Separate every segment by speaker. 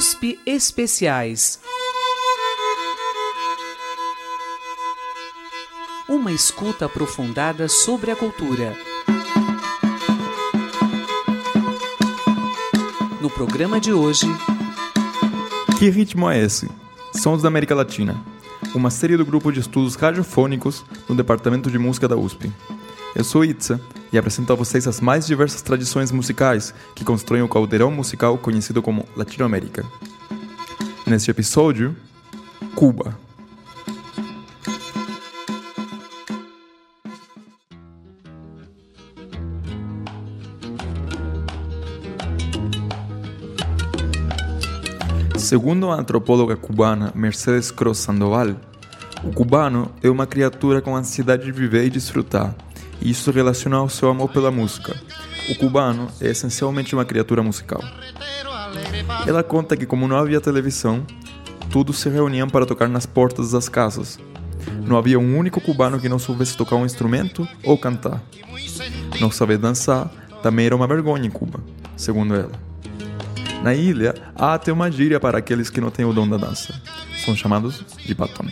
Speaker 1: USP Especiais. Uma escuta aprofundada sobre a cultura. No programa de hoje.
Speaker 2: Que ritmo é esse? Sons da América Latina. Uma série do grupo de estudos radiofônicos do Departamento de Música da USP. Eu sou Itza e apresento a vocês as mais diversas tradições musicais que constroem o caldeirão musical conhecido como Latinoamérica. Neste episódio, Cuba. Segundo a antropóloga cubana Mercedes Cross Sandoval, o cubano é uma criatura com ansiedade de viver e desfrutar, e isso relaciona ao seu amor pela música. O cubano é essencialmente uma criatura musical. Ela conta que, como não havia televisão, todos se reuniam para tocar nas portas das casas. Não havia um único cubano que não soubesse tocar um instrumento ou cantar. Não saber dançar também era uma vergonha em Cuba, segundo ela. Na ilha, há até uma gíria para aqueles que não têm o dom da dança. São chamados de batom.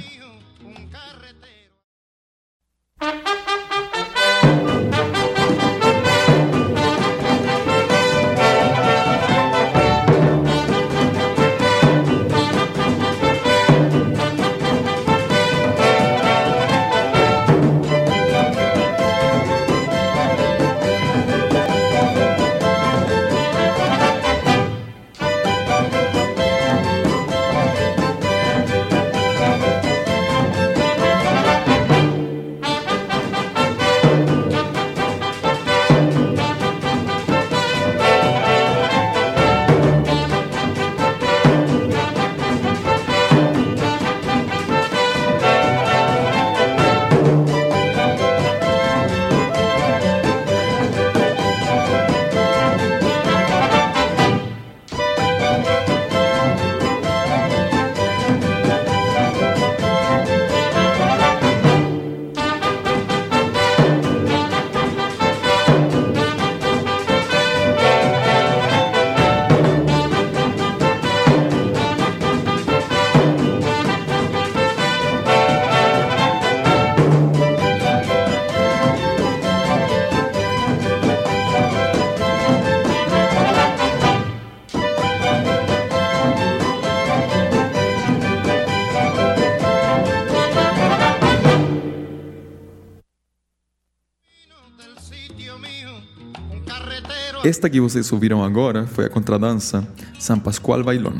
Speaker 2: Esta que vocês ouviram agora foi a contradança San Pascual Bailón,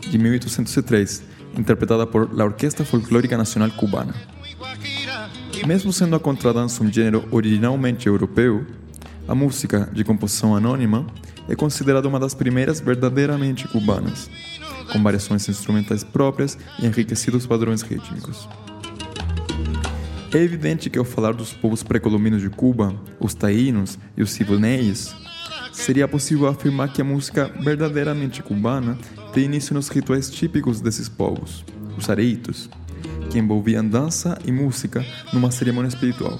Speaker 2: de 1803, interpretada por la Orquesta Folclórica Nacional Cubana. Mesmo sendo a contradança um gênero originalmente europeu, a música, de composição anônima, é considerada uma das primeiras verdadeiramente cubanas, com variações instrumentais próprias e enriquecidos padrões rítmicos. É evidente que ao falar dos povos pré-colombinos de Cuba, os taínos e os ciboneis, seria possível afirmar que a música verdadeiramente cubana tem início nos rituais típicos desses povos, os areitos, que envolviam dança e música numa cerimônia espiritual.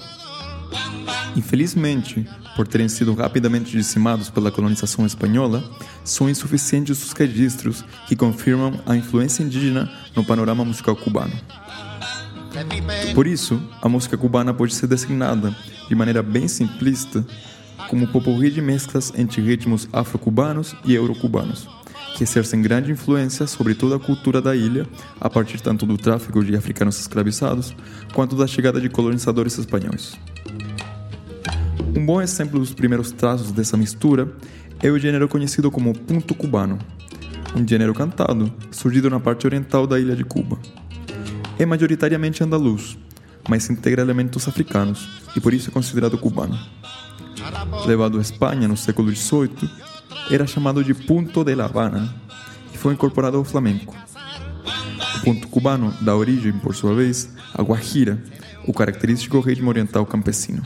Speaker 2: Infelizmente, por terem sido rapidamente dizimados pela colonização espanhola, são insuficientes os registros que confirmam a influência indígena no panorama musical cubano. Por isso, a música cubana pode ser designada, de maneira bem simplista, como popurrí de mesclas entre ritmos afro-cubanos e euro-cubanos, que exercem grande influência sobre toda a cultura da ilha, a partir tanto do tráfico de africanos escravizados quanto da chegada de colonizadores espanhóis. Um bom exemplo dos primeiros traços dessa mistura é o gênero conhecido como punto cubano, um gênero cantado surgido na parte oriental da ilha de Cuba. É majoritariamente andaluz, mas integra elementos africanos e por isso é considerado cubano levado à Espanha no século XVIII, era chamado de Punto de La Habana e foi incorporado ao flamenco. O ponto cubano dá origem, por sua vez, à guajira, o característico ritmo oriental campesino.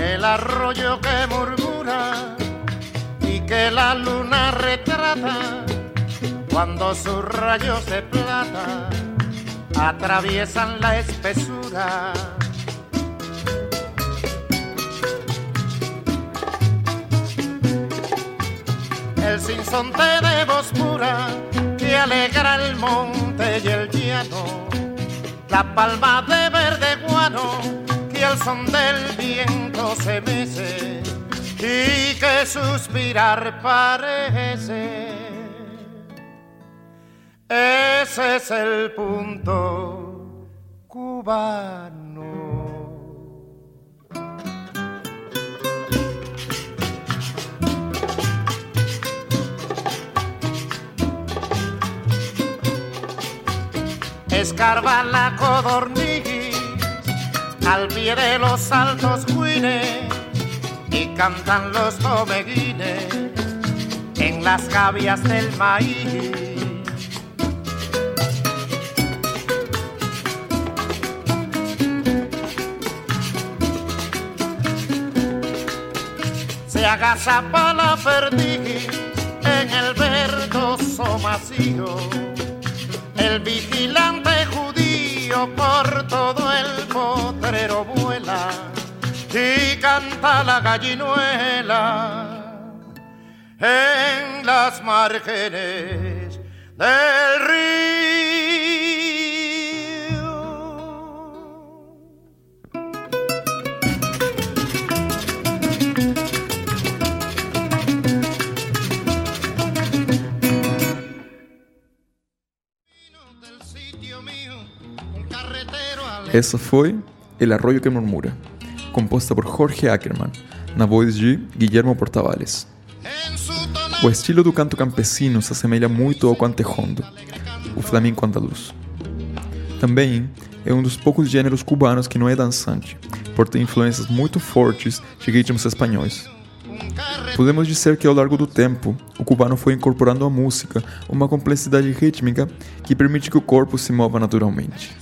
Speaker 3: El arroyo que la luna retrata cuando sus rayos de plata atraviesan la espesura. El sinsonte de voz pura que alegra el monte y el llano, la palma de verde guano que al son del viento se mece y que suspirar parece. Ese es el punto cubano. Escarba la codorniz al pie de los altos guines y cantan los tomeguines en las gavias del maíz. se agazapa la perdiz en el verdoso macío. El vigilante judío por todo el potrero vuela y canta la gallinuela en las márgenes del río.
Speaker 2: Essa foi El Arroyo que Murmura, composta por Jorge Ackerman, na voz de Guillermo Portavales. O estilo do canto campesino se assemelha muito ao cantejondo, o flamenco andaluz. Também é um dos poucos gêneros cubanos que não é dançante, por ter influências muito fortes de ritmos espanhóis. Podemos dizer que ao longo do tempo, o cubano foi incorporando à música uma complexidade rítmica que permite que o corpo se mova naturalmente.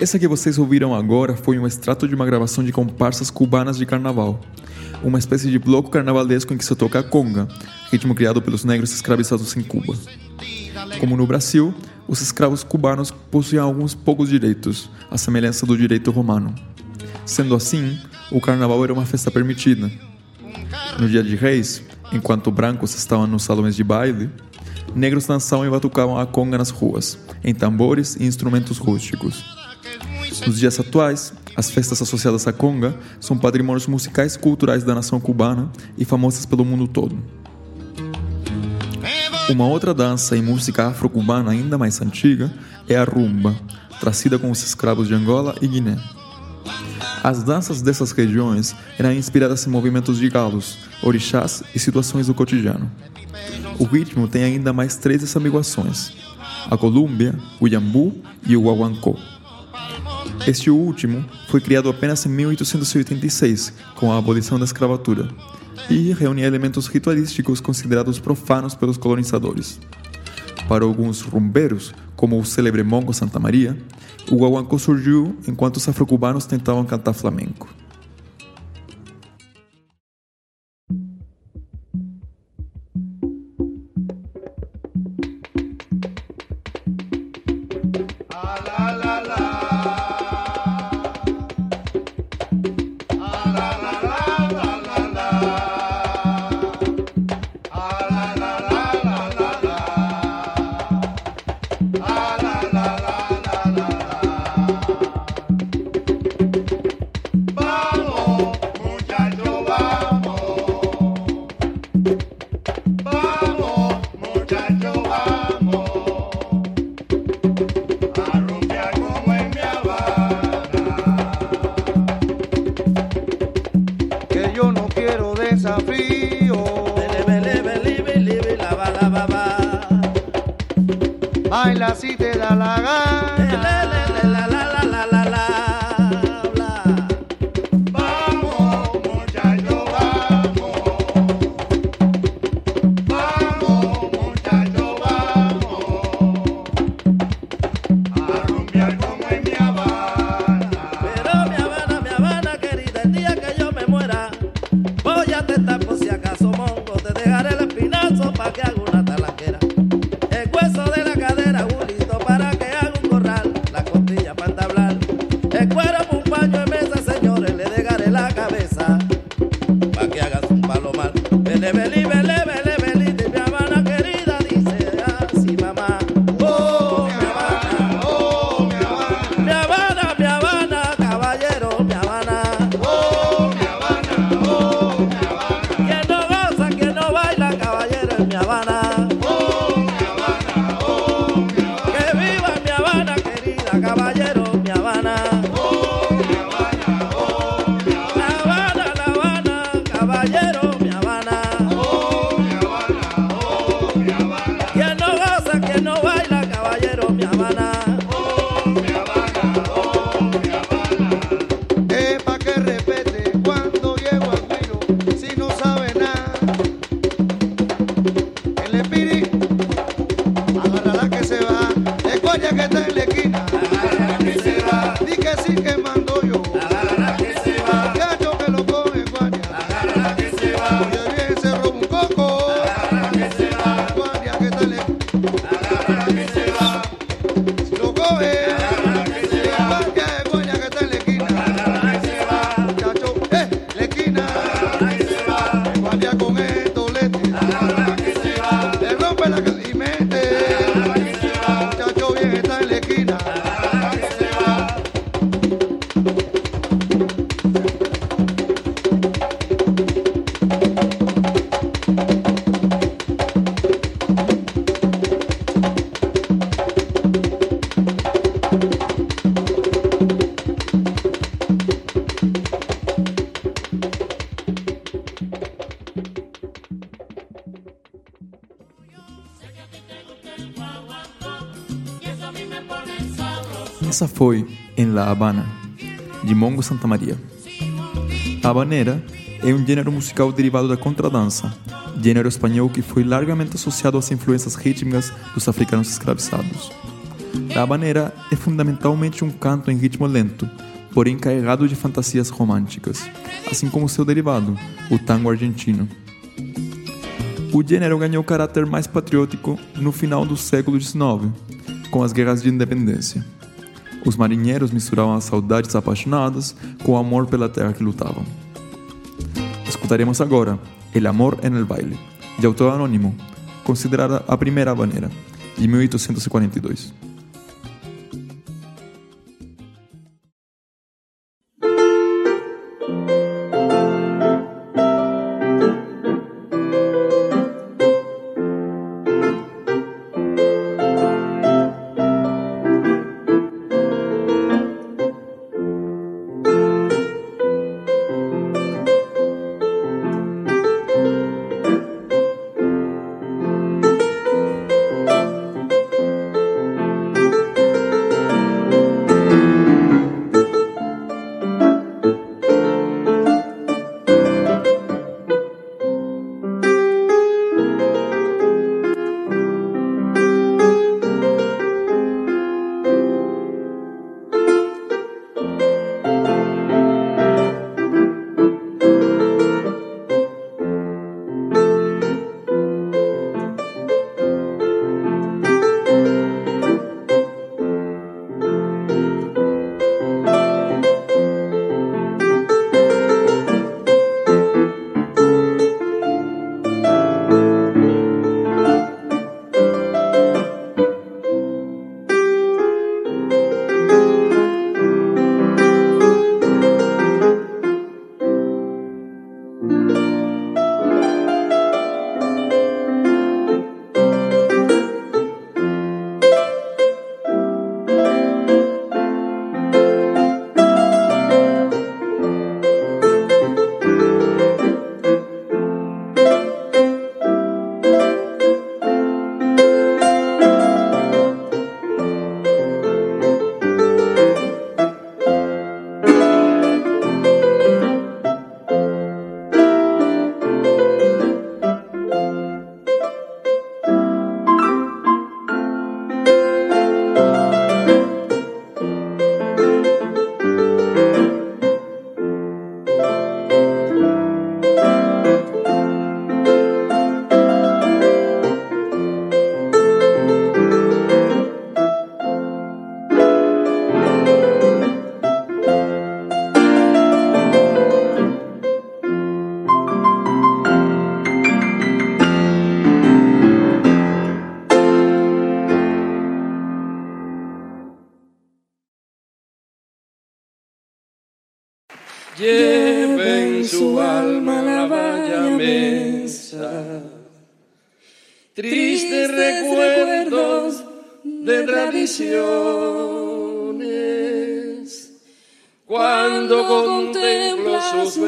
Speaker 2: Essa que vocês ouviram agora foi um extrato de uma gravação de comparsas cubanas de carnaval, uma espécie de bloco carnavalesco em que se toca a conga, ritmo criado pelos negros escravizados em Cuba. Como no Brasil, os escravos cubanos possuíam alguns poucos direitos, à semelhança do direito romano. Sendo assim, o carnaval era uma festa permitida. No dia de reis, enquanto brancos estavam nos salões de baile, negros dançavam e batucavam a conga nas ruas, em tambores e instrumentos rústicos. Nos dias atuais, as festas associadas à conga são patrimônios musicais e culturais da nação cubana e famosas pelo mundo todo. Uma outra dança e música afro-cubana ainda mais antiga é a rumba, trazida com os escravos de Angola e Guiné. As danças dessas regiões eram inspiradas em movimentos de galos, orixás e situações do cotidiano. O ritmo tem ainda mais três desamiguações: a colúmbia, o iambu e o guaguancó. Este último foi criado apenas em 1886, com a abolição da escravatura, e reunia elementos ritualísticos considerados profanos pelos colonizadores. Para alguns rumbeiros, como o célebre Mongo Santa Maria, o guaguancó surgiu enquanto os afrocubanos tentavam cantar flamenco. Foi Em La Habana, de Mongo Santa Maria. A habanera é um gênero musical derivado da contradança, gênero espanhol que foi largamente associado às influências rítmicas dos africanos escravizados. A habanera é fundamentalmente um canto em ritmo lento, porém carregado de fantasias românticas, assim como seu derivado, o tango argentino. O gênero ganhou caráter mais patriótico no final do século XIX, com as guerras de independência. Os marinheiros misturavam as saudades apaixonadas com o amor pela terra que lutavam. Escutaremos agora El Amor en el Baile, de autor anônimo, considerada a primeira habanera, de 1842.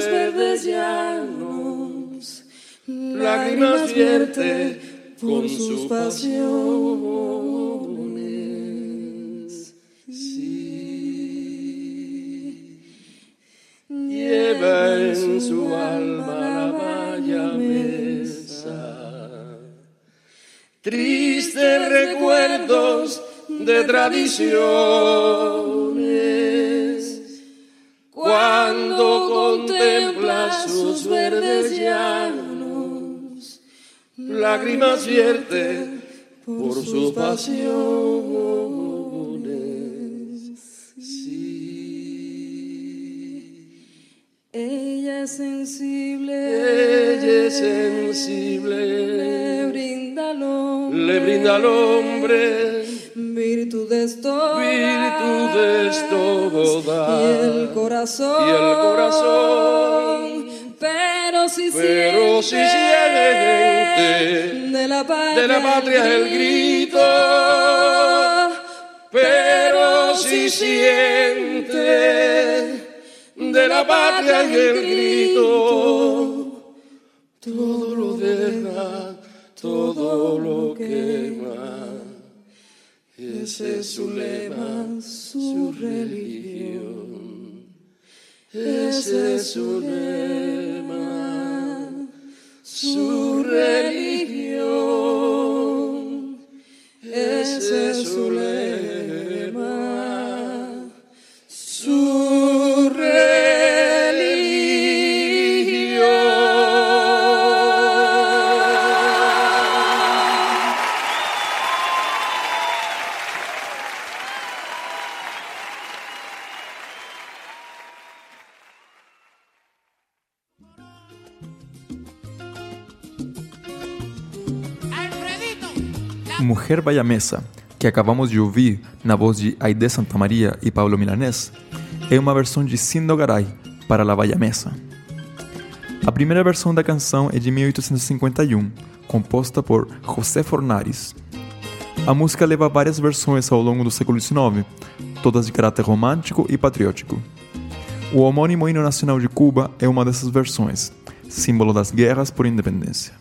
Speaker 4: Sus verdes llanos, lágrimas vierte con sus pasiones. Sí, lleva en su alma la valla mesa. Tristes recuerdos de tradiciones. Cuando contempla sus verdes llanos, lágrimas vierte por sus pasiones.
Speaker 5: Ella es sensible,
Speaker 4: Ella es sensible,
Speaker 5: le brinda al hombre,
Speaker 4: le brinda al hombre
Speaker 5: virtudes todas,
Speaker 4: virtudes todas.
Speaker 5: y el corazón,
Speaker 4: Y el corazón.
Speaker 5: pero si
Speaker 4: Pero si siente
Speaker 5: de la patria,
Speaker 4: de la patria el grito, pero si siente de la patria y el grito, todo lo deja, todo lo quema. Ese es su lema, su religión. Ese es su lema, su religión. Ese es su lema,
Speaker 2: Mujer Mesa, que acabamos de ouvir na voz de Aide Santa Maria e Pablo Milanés, é uma versão de Sindo Garay para La Mesa. A primeira versão da canção é de 1851, composta por José Fornares. A música leva várias versões ao longo do século XIX, todas de caráter romântico e patriótico. O homônimo hino nacional de Cuba é uma dessas versões, símbolo das guerras por independência.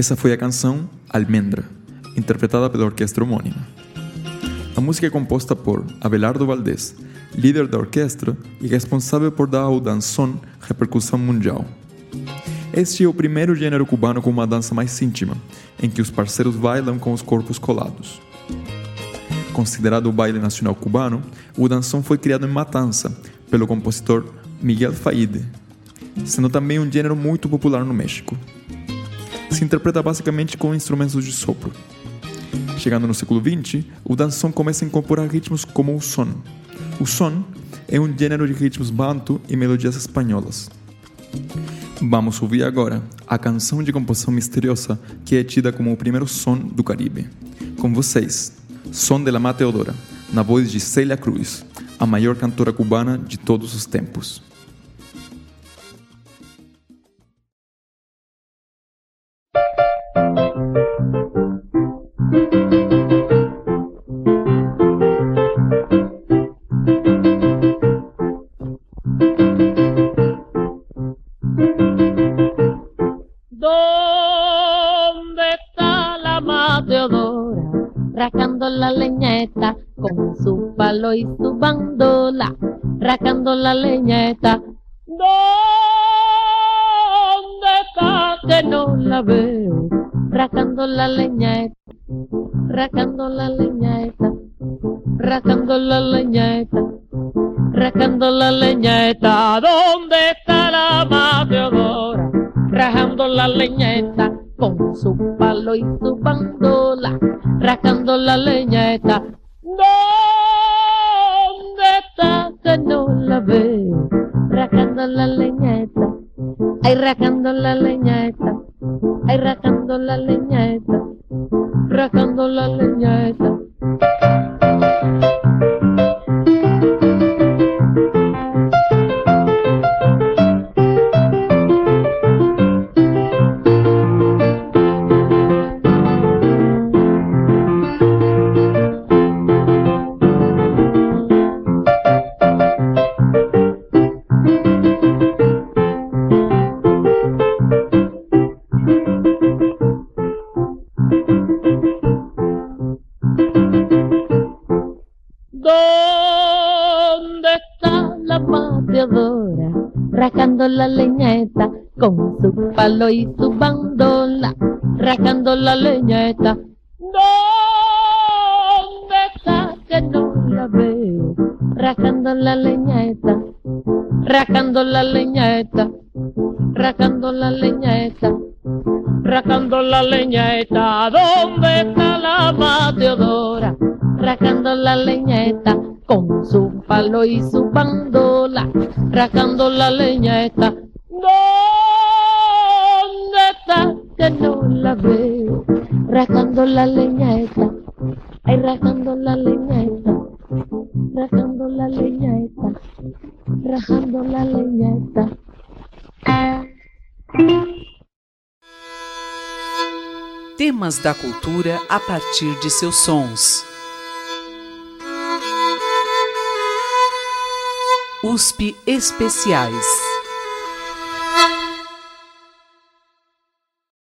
Speaker 2: Essa foi a canção Almendra, interpretada pela orquestra homônima. A música é composta por Abelardo Valdés, líder da orquestra e responsável por dar ao dançón repercussão mundial. Este é o primeiro gênero cubano com uma dança mais íntima, em que os parceiros bailam com os corpos colados. Considerado o baile nacional cubano, o dançón foi criado em Matanza pelo compositor Miguel Faide, sendo também um gênero muito popular no México se interpreta basicamente com instrumentos de sopro. Chegando no século XX, o dançom começa a incorporar ritmos como o son. O son é um gênero de ritmos banto e melodias espanholas. Vamos ouvir agora a canção de composição misteriosa que é tida como o primeiro som do Caribe. Com vocês, Som de la Mateodora, na voz de Celia Cruz, a maior cantora cubana de todos os tempos.
Speaker 6: Y su bandola, racando la leñeta. ¿Dónde que no la veo, racando la leña, racando la leña, racando la leña, racando la leñeta, ¿dónde está la mateadora? Rajando la leñeta con su palo y su bandola, rascando la leña está. ¿Dónde está que no la ve? Rascando la leña está, ay rascando la leña está, ay rascando la leña está, rascando la leña está. diablo y su bandola, rascando la leña está. ¿Dónde está que no la veo? Rascando la leña está, rascando la leña está, rascando la leña está, rascando la leña está. ¿Dónde está la Mateodora? Rascando la leña está con su palo y su bandola, rascando la leña está. ¡No! Está que no la veo? Rajando la leñeta, ay rajando la leñeta, rajando la leñeta, rajando la leñeta.
Speaker 1: Temas da cultura a partir de seus sons. USP Especiais.